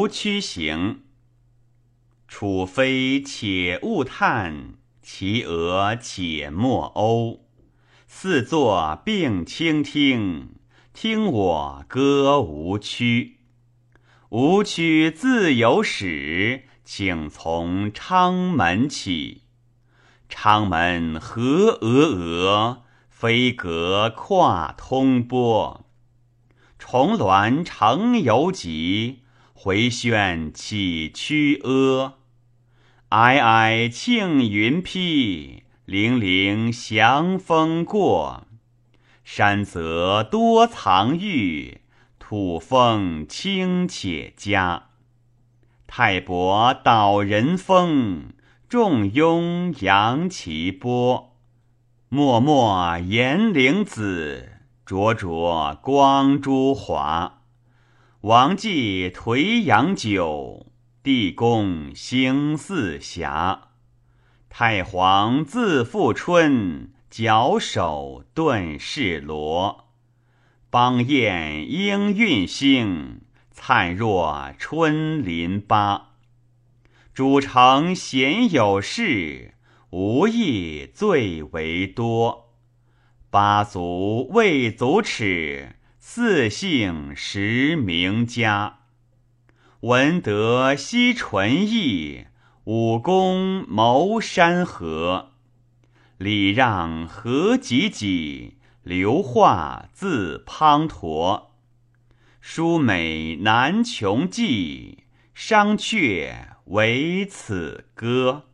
无曲行。楚妃且勿叹，其额且莫讴。四座并倾听，听我歌无曲。无曲自有始，请从昌门起。昌门何峨峨，飞阁跨通波。重峦成游集，回旋起曲阿。皑皑庆云披。泠泠祥风过，山泽多藏玉，土风清且佳。泰伯导人风，仲雍扬其波。脉脉延陵子，灼灼光珠华。王继颓阳酒，地公兴四霞。太皇自复春，矫首顿世罗。邦彦应运星，灿若春林巴。主城闲有事，无益最为多。八足未足耻，四姓实名家。闻得西淳邑。武功谋山河，礼让何济济，流化自滂沱。书美难穷迹，商榷为此歌。